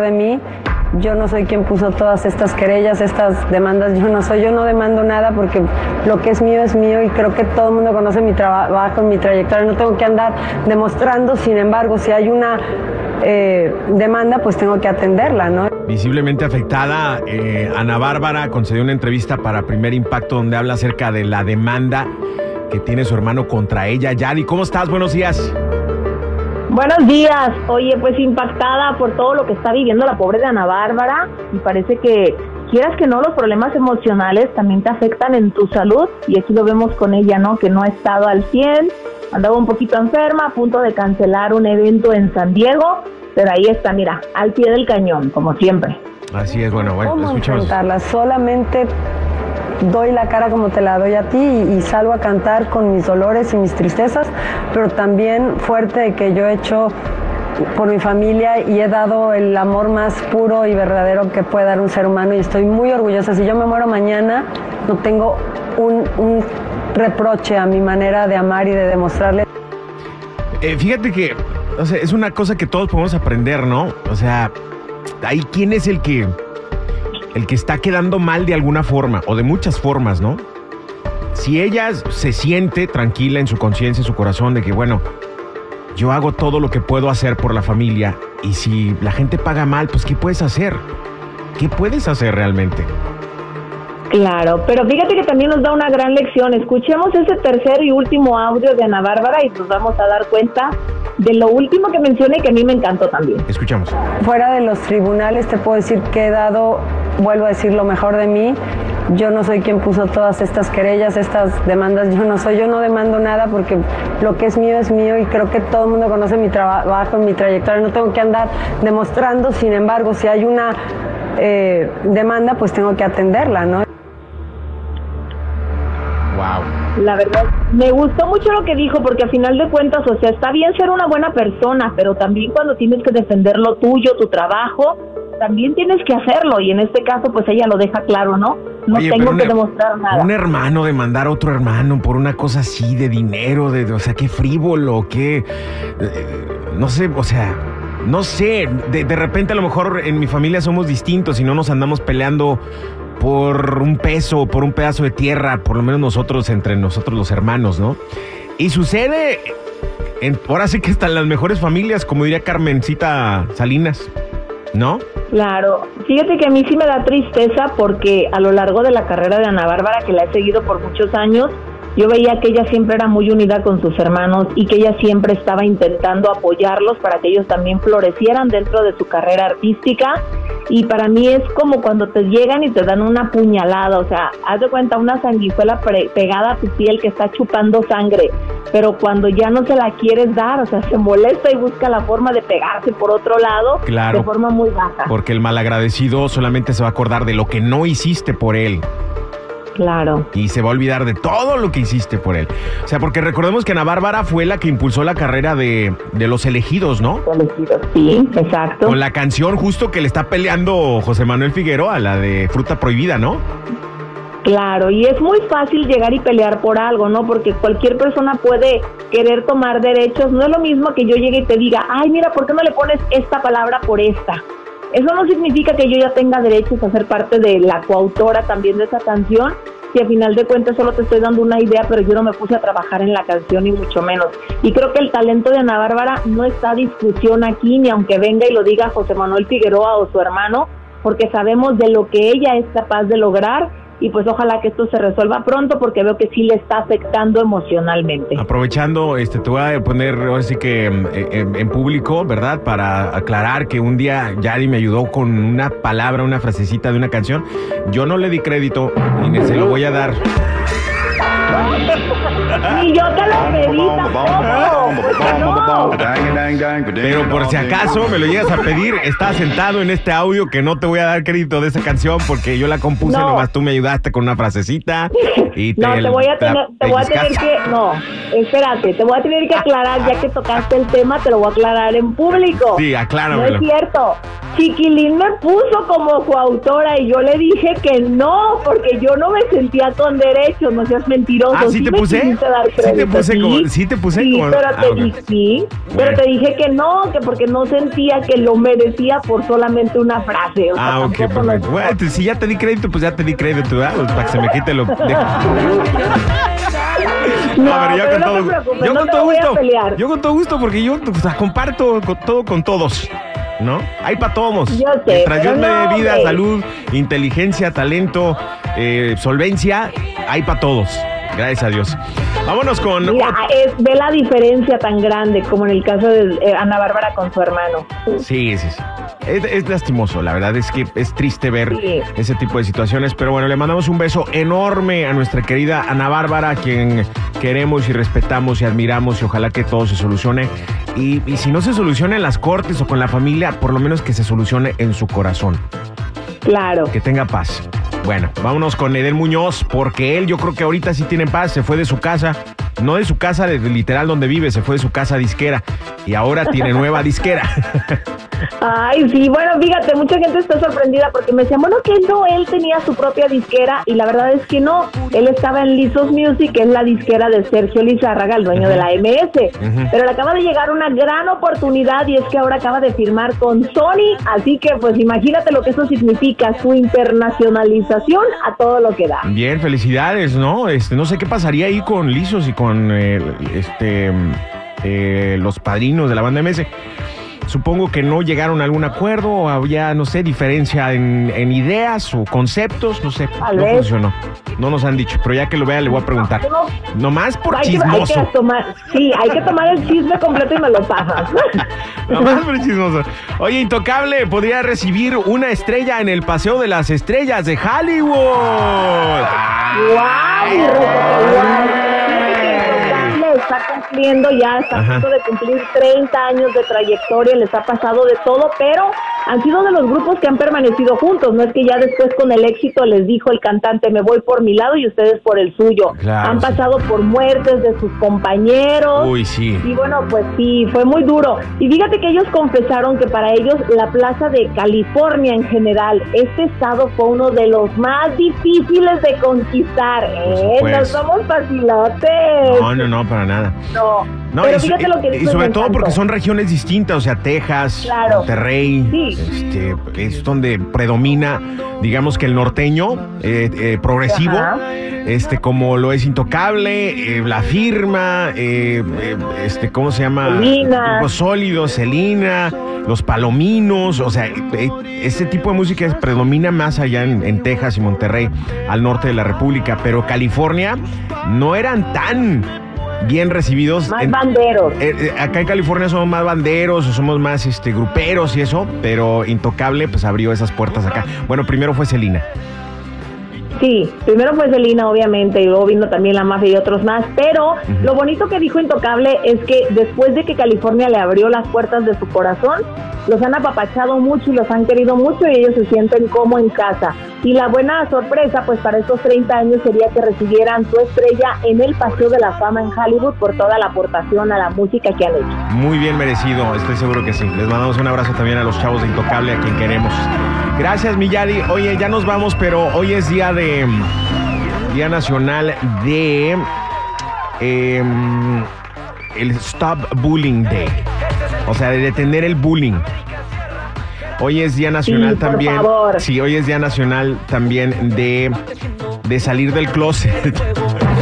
de mí. Yo no soy quien puso todas estas querellas, estas demandas. Yo no soy, yo no demando nada porque lo que es mío es mío y creo que todo el mundo conoce mi trabajo, mi trayectoria. No tengo que andar demostrando. Sin embargo, si hay una eh, demanda, pues tengo que atenderla, ¿no? Visiblemente afectada, eh, Ana Bárbara concedió una entrevista para Primer Impacto donde habla acerca de la demanda que tiene su hermano contra ella. Yadi, ¿cómo estás? Buenos días. Buenos días. Oye, pues impactada por todo lo que está viviendo la pobre de Ana Bárbara y parece que quieras que no, los problemas emocionales también te afectan en tu salud y aquí lo vemos con ella, ¿no? Que no ha estado al 100, andaba un poquito enferma, a punto de cancelar un evento en San Diego, pero ahí está, mira, al pie del cañón, como siempre. Así es, bueno, bueno, ¿Cómo escuchamos. Solamente doy la cara como te la doy a ti y, salgo a cantar con mis dolores y mis tristezas, pero también fuerte de que yo he hecho por mi familia y he dado el amor más puro y verdadero que puede dar un ser humano y estoy muy orgullosa. Si yo me muero mañana, no tengo un, un reproche a mi manera de amar y de demostrarle. Eh, fíjate que, o sea, es una cosa que todos podemos aprender, ¿no? O sea, ahí quién es el que, el que está quedando mal de alguna forma o de muchas formas, ¿no? Si ella se siente tranquila en su conciencia, en su corazón, de que, bueno, yo hago todo lo que puedo hacer por la familia y si la gente paga mal, pues ¿qué puedes hacer? ¿Qué puedes hacer realmente? Claro, pero fíjate que también nos da una gran lección. Escuchemos ese tercer y último audio de Ana Bárbara y nos vamos a dar cuenta de lo último que mencioné que a mí me encantó también. Escuchamos. Fuera de los tribunales te puedo decir que he dado, vuelvo a decir, lo mejor de mí. Yo no soy quien puso todas estas querellas, estas demandas. Yo no soy, yo no demando nada porque lo que es mío es mío y creo que todo el mundo conoce mi trabajo, mi trayectoria. No tengo que andar demostrando. Sin embargo, si hay una eh, demanda, pues tengo que atenderla, ¿no? La verdad, me gustó mucho lo que dijo porque a final de cuentas, o sea, está bien ser una buena persona, pero también cuando tienes que defender lo tuyo, tu trabajo, también tienes que hacerlo y en este caso pues ella lo deja claro, ¿no? No Oye, tengo que demostrar nada. Un hermano demandar a otro hermano por una cosa así de dinero, de, de- o sea, qué frívolo, qué. eh, no sé, o sea, no sé. De, de repente a lo mejor en mi familia somos distintos y no nos andamos peleando por un peso, por un pedazo de tierra, por lo menos nosotros, entre nosotros los hermanos, ¿no? Y sucede. En, ahora sí que están las mejores familias, como diría Carmencita Salinas, ¿no? Claro, fíjate que a mí sí me da tristeza porque a lo largo de la carrera de Ana Bárbara, que la he seguido por muchos años, yo veía que ella siempre era muy unida con sus hermanos y que ella siempre estaba intentando apoyarlos para que ellos también florecieran dentro de su carrera artística. Y para mí es como cuando te llegan y te dan una puñalada, o sea, haz de cuenta una sanguijuela pre- pegada a tu piel que está chupando sangre, pero cuando ya no se la quieres dar, o sea, se molesta y busca la forma de pegarse por otro lado Claro. de forma muy baja. Porque el malagradecido solamente se va a acordar de lo que no hiciste por él. Claro. y se va a olvidar de todo lo que hiciste por él. O sea, porque recordemos que Ana Bárbara fue la que impulsó la carrera de, de los elegidos, ¿no? Elegidos. Sí, exacto. Con la canción justo que le está peleando José Manuel Figueroa, la de Fruta Prohibida, ¿no? Claro, y es muy fácil llegar y pelear por algo, ¿no? Porque cualquier persona puede querer tomar derechos. No es lo mismo que yo llegue y te diga, ay, mira, ¿por qué no le pones esta palabra por esta? Eso no significa que yo ya tenga derechos a ser parte de la coautora también de esa canción. Si a final de cuentas solo te estoy dando una idea, pero yo no me puse a trabajar en la canción ni mucho menos. Y creo que el talento de Ana Bárbara no está a discusión aquí, ni aunque venga y lo diga José Manuel Figueroa o su hermano, porque sabemos de lo que ella es capaz de lograr y pues ojalá que esto se resuelva pronto porque veo que sí le está afectando emocionalmente. Aprovechando, este, te voy a poner ahora sí que mm, en, en público, ¿verdad? Para aclarar que un día Yari me ayudó con una palabra, una frasecita de una canción. Yo no le di crédito y ni se lo voy a dar. Ni yo te lo pedí tampoco. ¿por qué no? Pero por si acaso me lo llegas a pedir, está sentado en este audio que no te voy a dar crédito de esa canción porque yo la compuse, No. nomás tú me ayudaste con una frasecita y te, No, te voy a tener, te voy a tener que, no, espérate, te voy a tener que aclarar, ya que tocaste el tema, te lo voy a aclarar en público. Sí, No acláramelo. es cierto. Chiquilín me puso como coautora y yo le dije que no, porque yo no me sentía con derechos, no seas mentiroso. Ah, ¿sí te me puse? Dar ¿Sí te crédito, puse ¿sí? como- sí te puse Sí, como- pero ah, te sí, pero te dije que no, que porque no sentía que lo merecía por solamente una frase. o sea, Ah, ok, perfecto. Bueno, si ya te di crédito, pues ya te di crédito, ¿verdad? Pues para que se me quite lo. No, A ver, yo con no todo Yo no con todo gusto. Yo con todo gusto, porque yo o sea, comparto con todo con todos. ¿No? Hay para todos. Yo sé, Mientras pero me vida, salud, inteligencia, talento, eh, solvencia, hay para todos. Gracias a Dios. Vámonos con. Mira, ot- es, ve la diferencia tan grande como en el caso de eh, Ana Bárbara con su hermano. Sí, sí, sí. Es, es lastimoso, la verdad es que es triste ver Sí. ese tipo de situaciones, pero bueno, le mandamos un beso enorme a nuestra querida Ana Bárbara, a quien queremos y respetamos y admiramos y ojalá que todo se solucione. Y, y si no se soluciona en las cortes o con la familia, por lo menos que se solucione en su corazón, Claro. que tenga paz. Bueno, vámonos con Edel Muñoz, porque él yo creo que ahorita sí tiene paz, se fue de su casa, no de su casa de, literal donde vive, se fue de su casa disquera y ahora tiene nueva disquera. Ay, sí, bueno, fíjate, mucha gente está sorprendida porque me decían, bueno, que no, él tenía su propia disquera y la verdad es que no, él estaba en Lizos Music, que es la disquera de Sergio Lizárraga, el dueño de la MS, pero le acaba de llegar una gran oportunidad y es que ahora acaba de firmar con Sony, así que pues imagínate lo que eso significa, su internacionalización a todo lo que da. Bien, felicidades, ¿no? Este, no sé qué pasaría ahí con Lizos y con eh, este eh, los padrinos de la banda MS. Supongo que no llegaron a algún acuerdo o había, no sé, diferencia en, en ideas o conceptos, no sé. Tal no vez. funcionó. No nos han dicho, pero ya que lo vea le voy a preguntar. No. Nomás por Hay que, hay chismoso. que tomar, sí, hay que tomar el chisme completo y me lo pasas. Nomás por chismoso. Oye, Intocable podría recibir una estrella en el Paseo de las Estrellas de Hollywood. ¡Guau! Rosa, qué guay! Fíjate que Intocable está cumpliendo ya, está a punto de cumplir 30 años de trayectoria, les ha pasado de todo, pero han sido de los grupos que han permanecido juntos. No es que ya después con el éxito les dijo el cantante, me voy por mi lado y ustedes por el suyo. Claro, han sí. pasado por muertes de sus compañeros. Uy, sí. Y bueno, pues sí, fue muy duro. Y fíjate que ellos confesaron que para ellos la plaza de California en general, este estado fue uno de los más difíciles de conquistar. ¿eh? No somos facilotes. No, no, no, para nada. No. No, Pero y, fíjate y- lo que y dijo sobre todo porque son regiones distintas, o sea, Texas, Claro. Monterrey, Sí. este, es donde predomina, digamos que el norteño eh, eh, progresivo, Ajá. este, como lo es Intocable, eh, La Firma, este, ¿cómo se llama? Selena. Grupos sólidos, Celina, Los Palominos, o sea, ese tipo de música predomina más allá en, en Texas y Monterrey, al norte de la República, pero California no eran tan bien recibidos. Más en- banderos. eh, eh, acá en California somos más banderos, o somos más este, gruperos y eso, pero Intocable pues abrió esas puertas acá. Bueno, primero fue Celina. Sí, primero fue Selena, obviamente, y luego vino también la mafia y otros más, pero lo bonito que dijo Intocable es que después de que California le abrió las puertas de su corazón, los han apapachado mucho y los han querido mucho y ellos se sienten como en casa. Y la buena sorpresa, pues para estos 30 años sería que recibieran su estrella en el Paseo de la Fama en Hollywood por toda la aportación a la música que han hecho. Muy bien merecido, estoy seguro que sí. Les mandamos un abrazo también a los chavos de Intocable, a quien queremos. Gracias, Millari. Oye, ya nos vamos, pero hoy es día de. Día Nacional de. em, el Stop Bullying Day. O sea, de detener el bullying. Hoy es Día Nacional Sí, por también. favor. Sí, hoy es Día Nacional también de, de salir del closet.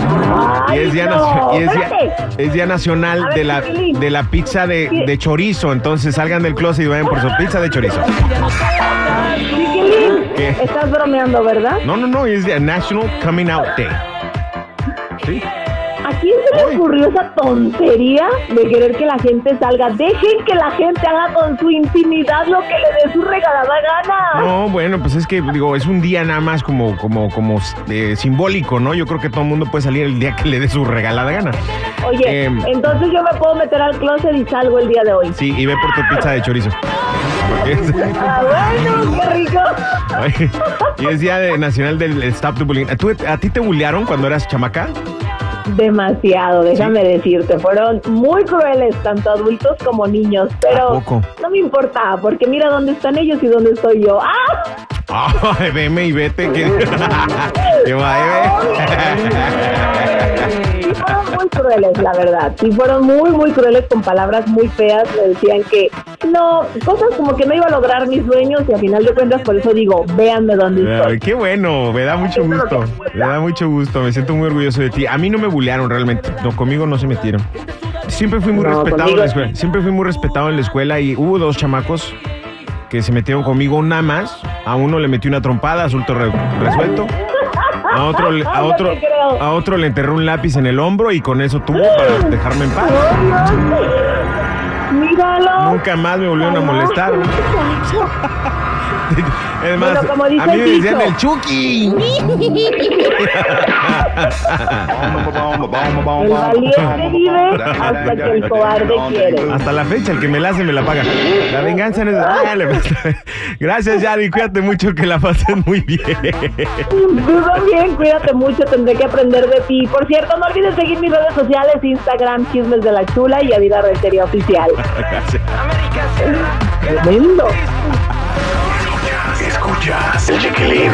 Y ¡Ay, es día, no! nacio- y es día- Espérate. es día nacional ver, de la, de la pizza de, de chorizo. Entonces salgan del closet y vayan por su pizza de chorizo. ¿Qué? estás bromeando, ¿verdad? No, no, no, es día National Coming Out Day. ¿Sí? ¿A quién se le ocurrió esa tontería de querer que la gente salga? Dejen que la gente haga con su intimidad lo que le dé su regalada gana. No, bueno, pues es que digo, es un día nada más como, como, como eh, simbólico, ¿no? Yo creo que todo el mundo puede salir el día que le dé su regalada gana. Oye, Em, entonces yo me puedo meter al closet y salgo el día de hoy. Sí, y ve por tu pizza de chorizo. Ah, bueno, qué rico. Oye, y es día de- nacional del Stop the Bullying. ¿Tú, ¿A ti te bullearon cuando eras chamaca? Demasiado, déjame decirte. Fueron muy crueles, tanto adultos como niños. ¿A Pero no me importa, porque mira dónde están ellos y dónde estoy yo. ¡Ah! Veme y vete. Que... ¿Qué va, fueron muy crueles, la verdad. Sí, fueron muy, muy crueles con palabras muy feas. Me decían que no, cosas como que no iba a lograr mis sueños y al final de cuentas por eso digo, véanme dónde estoy. qué bueno, me da mucho gusto. Me da mucho gusto, me siento muy orgulloso de ti. A mí no me bulearon realmente, no, conmigo no se metieron. Siempre fui muy respetado en la escuela. Siempre fui muy respetado en la escuela y hubo dos chamacos que se metieron conmigo nada más. A uno le metí una trompada, asunto resuelto. A otro, a otro, a otro le enterré un lápiz en el hombro y con eso tuvo para dejarme en paz. Míralo. Nunca más me volvieron a molestar. Es más, a mí me decían el Chucky. el valiente vive hasta que el cobarde quiere. Hasta la fecha, el que me la hace me la paga. La venganza no es... Gracias, Yari. Cuídate mucho, que la pases muy bien. Tú también, cuídate mucho. Tendré que aprender de ti. Por cierto, no olvides seguir mis redes sociales, Instagram, Chismes de la Chula y Adira Rentería Oficial. Tremendo. Escuchas el chiquilín.